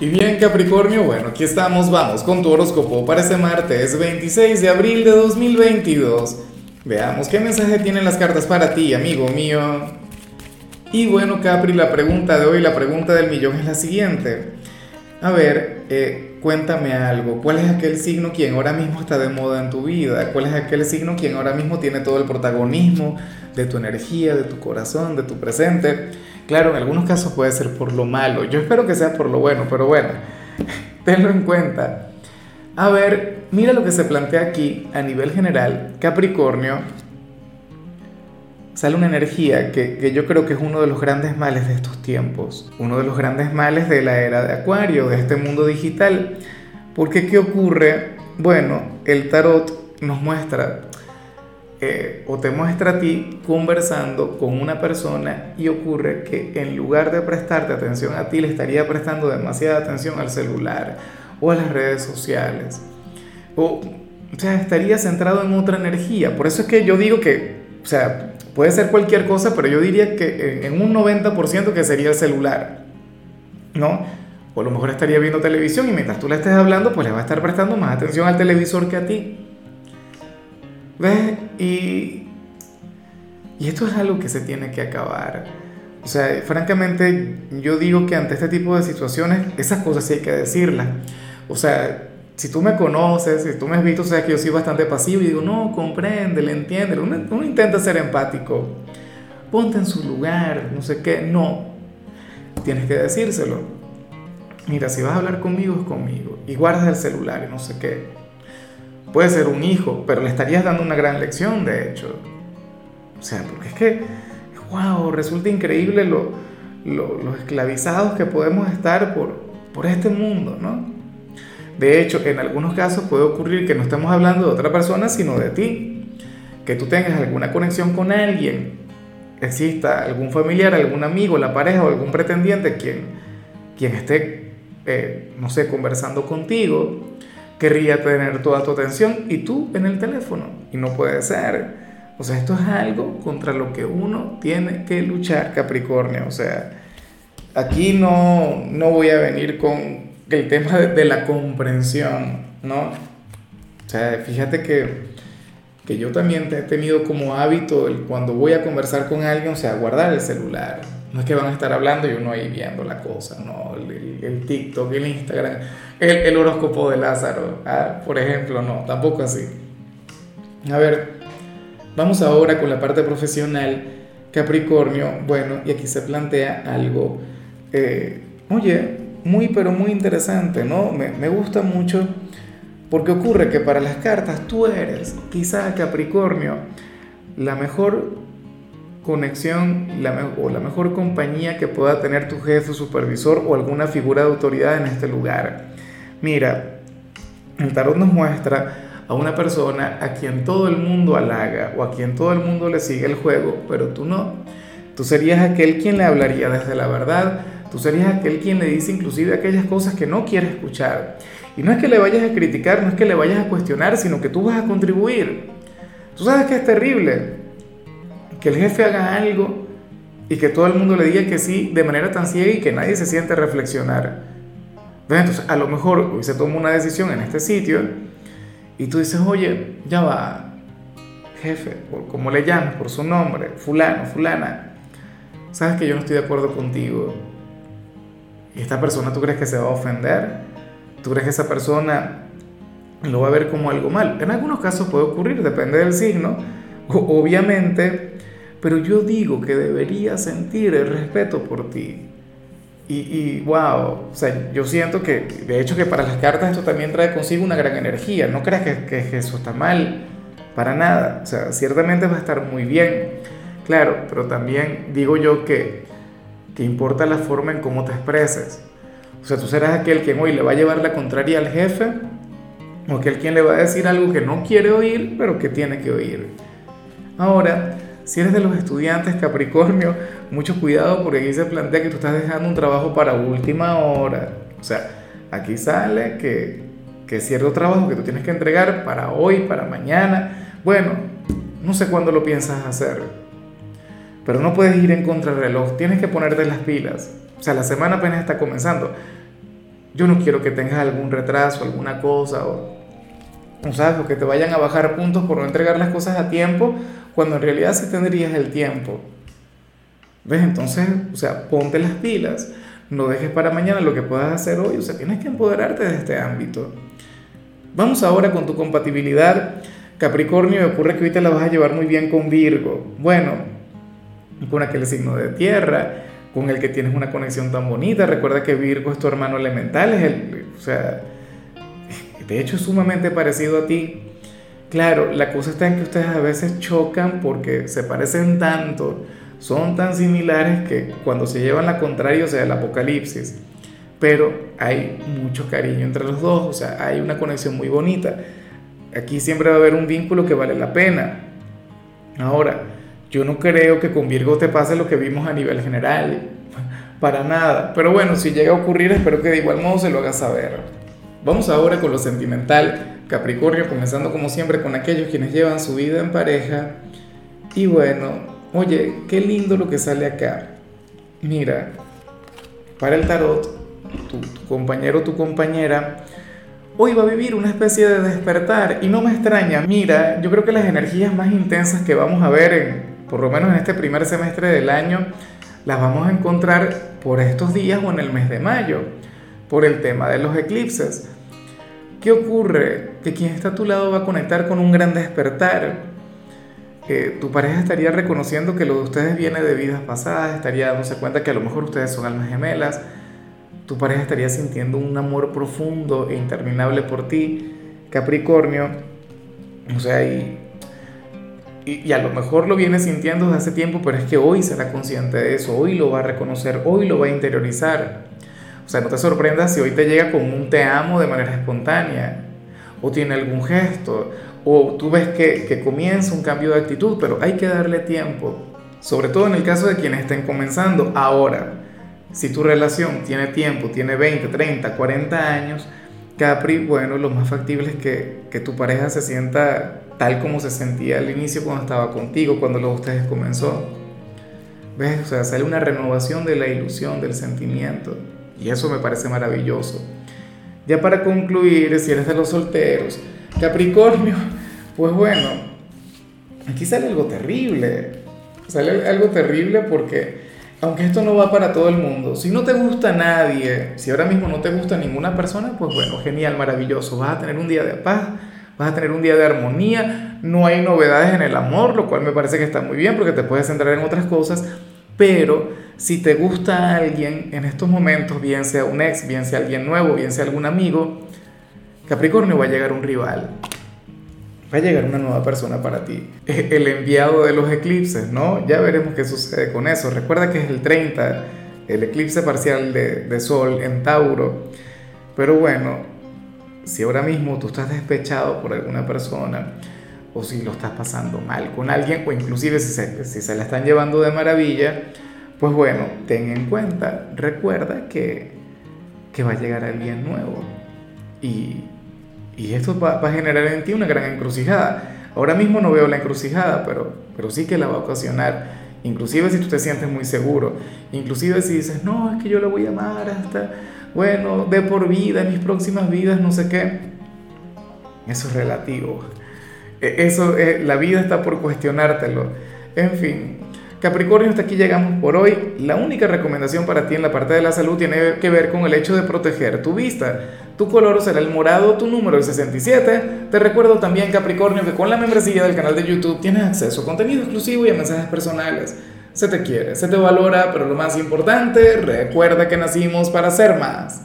Y bien Capricornio, bueno, aquí estamos, vamos con tu horóscopo para este martes 26 de abril de 2022. Veamos qué mensaje tienen las cartas para ti, amigo mío. Y bueno Capri, la pregunta de hoy, la pregunta del millón es la siguiente. A ver, eh, cuéntame algo, ¿cuál es aquel signo quien ahora mismo está de moda en tu vida? ¿Cuál es aquel signo quien ahora mismo tiene todo el protagonismo de tu energía, de tu corazón, de tu presente? Claro, en algunos casos puede ser por lo malo. Yo espero que sea por lo bueno, pero bueno, tenlo en cuenta. A ver, mira lo que se plantea aquí a nivel general. Capricornio, sale una energía que, que, yo creo que es uno de los grandes males de estos tiempos, uno de los grandes males de la era de Acuario, de este mundo digital. Porque ¿qué ocurre? Bueno, el tarot nos muestra eh, o te muestra a ti conversando con una persona y ocurre que en lugar de prestarte atención a ti, le estaría prestando demasiada atención al celular o a las redes sociales. O, o sea, estaría centrado en otra energía. Por eso es que yo digo que, o sea, puede ser cualquier cosa, pero yo diría que en un 90% que sería el celular, ¿no? O a lo mejor estaría viendo televisión y mientras tú le estés hablando, pues le va a estar prestando más atención al televisor que a ti. ¿Ves? Y, y esto es algo que se tiene que acabar. O sea, francamente, yo digo que ante este tipo de situaciones, esas cosas sí hay que decirlas. O sea, si tú me conoces, si tú me has visto, sabes que yo soy bastante pasivo y digo, no, comprende, le entiende. Uno, uno, intenta ser empático. Ponte en su lugar, no sé qué. No, tienes que decírselo. Mira, si vas a hablar conmigo, es conmigo. Y guardas el celular y no sé qué. Puede ser un hijo, pero le estarías dando una gran lección, de hecho. O sea, porque es que, wow, resulta increíble lo, lo, los esclavizados que podemos estar por, por este mundo, ¿no? De hecho, en algunos casos puede ocurrir que no estemos hablando de otra persona, sino de ti. Que tú tengas alguna conexión con alguien, exista algún familiar, algún amigo, la pareja o algún pretendiente quien, quien esté, eh, no sé, conversando contigo querría tener toda tu atención y tú en el teléfono. Y no puede ser. O sea, esto es algo contra lo que uno tiene que luchar, Capricornio. O sea, aquí no, no voy a venir con el tema de, de la comprensión, ¿no? O sea, fíjate que, que yo también he tenido como hábito el, cuando voy a conversar con alguien, o sea, guardar el celular. No es que van a estar hablando y uno ahí viendo la cosa, ¿no? El, el, el TikTok, el Instagram el, el horóscopo de Lázaro, ¿ah? por ejemplo, no, tampoco así. A ver, vamos ahora con la parte profesional. Capricornio, bueno, y aquí se plantea algo, eh, oye, muy pero muy interesante, ¿no? Me, me, gusta mucho porque ocurre que para las cartas tú eres, quizá Capricornio, la mejor conexión la, o la mejor compañía que pueda tener tu jefe, supervisor o alguna figura de autoridad en este lugar. Mira, el tarot nos muestra a una persona a quien todo el mundo halaga o a quien todo el mundo le sigue el juego, pero tú no. Tú serías aquel quien le hablaría desde la verdad, tú serías aquel quien le dice inclusive aquellas cosas que no quiere escuchar. Y no es que le vayas a criticar, no es que le vayas a cuestionar, sino que tú vas a contribuir. Tú sabes que es terrible que el jefe haga algo y que todo el mundo le diga que sí de manera tan ciega y que nadie se siente reflexionar. Entonces, a lo mejor hoy se toma una decisión en este sitio y tú dices, oye, ya va, jefe, por como le llamas, por su nombre, fulano, fulana, sabes que yo no estoy de acuerdo contigo. ¿Y esta persona tú crees que se va a ofender? ¿Tú crees que esa persona lo va a ver como algo mal? En algunos casos puede ocurrir, depende del signo, obviamente, pero yo digo que debería sentir el respeto por ti. Y, y, wow, o sea, yo siento que, de hecho, que para las cartas esto también trae consigo una gran energía. No creas que, que, eso está mal, para nada. O sea, ciertamente va a estar muy bien, claro, pero también digo yo que, que importa la forma en cómo te expreses. O sea, tú serás aquel quien hoy le va a llevar la contraria al jefe, o aquel quien le va a decir algo que no quiere oír, pero que tiene que oír. Ahora, si eres de los estudiantes Capricornio, mucho cuidado porque aquí se plantea que tú estás dejando un trabajo para última hora. O sea, aquí sale que, cierto trabajo que tú tienes que entregar para hoy, para mañana. Bueno, no sé cuándo lo piensas hacer, pero no puedes ir en contrarreloj, tienes que ponerte las pilas. O sea, la semana apenas está comenzando. yo no quiero que tengas algún retraso, alguna cosa, o, o, ¿sabes? que te vayan a bajar puntos por no entregar las cosas a tiempo, cuando en realidad sí tendrías el tiempo. ¿Ves? Entonces, o sea, ponte las pilas, no dejes para mañana lo que puedas hacer hoy, o sea, tienes que empoderarte de este ámbito. Vamos ahora con tu compatibilidad. Capricornio, me ocurre que ahorita la vas a llevar muy bien con Virgo. Bueno, con aquel signo de tierra, con el que tienes una conexión tan bonita. Recuerda que Virgo es tu hermano elemental, es el, o sea, de hecho es sumamente parecido a ti. Claro, la cosa está en que ustedes a veces chocan porque se parecen tanto, son tan similares que cuando se llevan la contraria, o sea, el apocalipsis. Pero hay mucho cariño entre los dos, o sea, hay una conexión muy bonita. Aquí siempre va a haber un vínculo que vale la pena. Ahora, yo no creo que con Virgo te pase lo que vimos a nivel general, para nada. Pero bueno, si llega a ocurrir, espero que de igual modo se lo haga saber. Vamos ahora con lo sentimental. Capricornio, comenzando como siempre con aquellos quienes llevan su vida en pareja. Y bueno, oye, qué lindo lo que sale acá. Mira, para el tarot, tu, compañero tu compañera hoy va a vivir una especie de despertar y no me extraña. Mira, yo creo que las energías más intensas que vamos a ver en, por lo menos en este primer semestre del año, las vamos a encontrar por estos días o en el mes de mayo, por el tema de los eclipses. ¿Qué ocurre? Que quien está a tu lado va a conectar con un gran despertar. tu pareja estaría reconociendo que lo de ustedes viene de vidas pasadas, estaría dándose cuenta que a lo mejor ustedes son almas gemelas, tu pareja estaría sintiendo un amor profundo e interminable por ti, Capricornio. O sea, y y, a lo mejor lo viene sintiendo desde hace tiempo, pero es que hoy será consciente de eso, hoy lo va a reconocer, hoy lo va a interiorizar. O sea, no te sorprendas si hoy te llega con un te amo de manera espontánea, o tiene algún gesto, o tú ves que, que comienza un cambio de actitud, pero hay que darle tiempo, sobre todo en el caso de quienes estén comenzando ahora. Si tu relación tiene tiempo, tiene 20, 30, 40 años, Capri, bueno, lo más factible es que, que tu pareja se sienta tal como se sentía al inicio cuando estaba contigo, cuando lo de ustedes comenzó. ¿Ves? O sea, sale una renovación de la ilusión, del sentimiento. Y eso me parece maravilloso. Ya para concluir, si eres de los solteros, Capricornio, pues bueno, aquí sale algo terrible. Sale algo terrible porque, aunque esto no va para todo el mundo, si no te gusta nadie, si ahora mismo no te gusta ninguna persona, pues bueno, genial, maravilloso, vas a tener un día de paz vas a tener un día de armonía, no hay novedades en el amor, lo cual me parece que está muy bien porque te puedes centrar en otras cosas, pero si te gusta alguien en estos momentos, bien sea un ex, bien sea alguien nuevo, bien sea algún amigo, Capricornio va a llegar un rival, va a llegar una nueva persona para ti, el enviado de los eclipses, ¿no? Ya veremos qué sucede con eso. Recuerda que es el 30, el eclipse parcial de, de Sol en Tauro, pero bueno, si ahora mismo tú estás despechado por alguna persona, o si lo estás pasando mal con alguien, o inclusive si se, si la están llevando de maravilla, pues bueno, ten en cuenta, recuerda que, que va a llegar alguien nuevo. Y, y esto va, va, a generar en ti una gran encrucijada. Ahora mismo no veo la encrucijada, pero, pero sí que la va a ocasionar. Inclusive si tú te sientes muy seguro, inclusive si dices, no, es que yo la voy a amar hasta bueno, de por vida, en mis próximas vidas, no sé qué. Eso es relativo. E, eso, eh, la vida está por cuestionártelo. En fin, Capricornio, hasta aquí llegamos por hoy. La única recomendación para ti en la parte de la salud tiene que ver con el hecho de proteger tu vista. Tu color será el morado, tu número el 67. Te recuerdo también, Capricornio, que con la membresía del canal de YouTube tienes acceso a contenido exclusivo y a mensajes personales. Se te quiere, se te valora, pero lo más importante, recuerda que nacimos para ser más.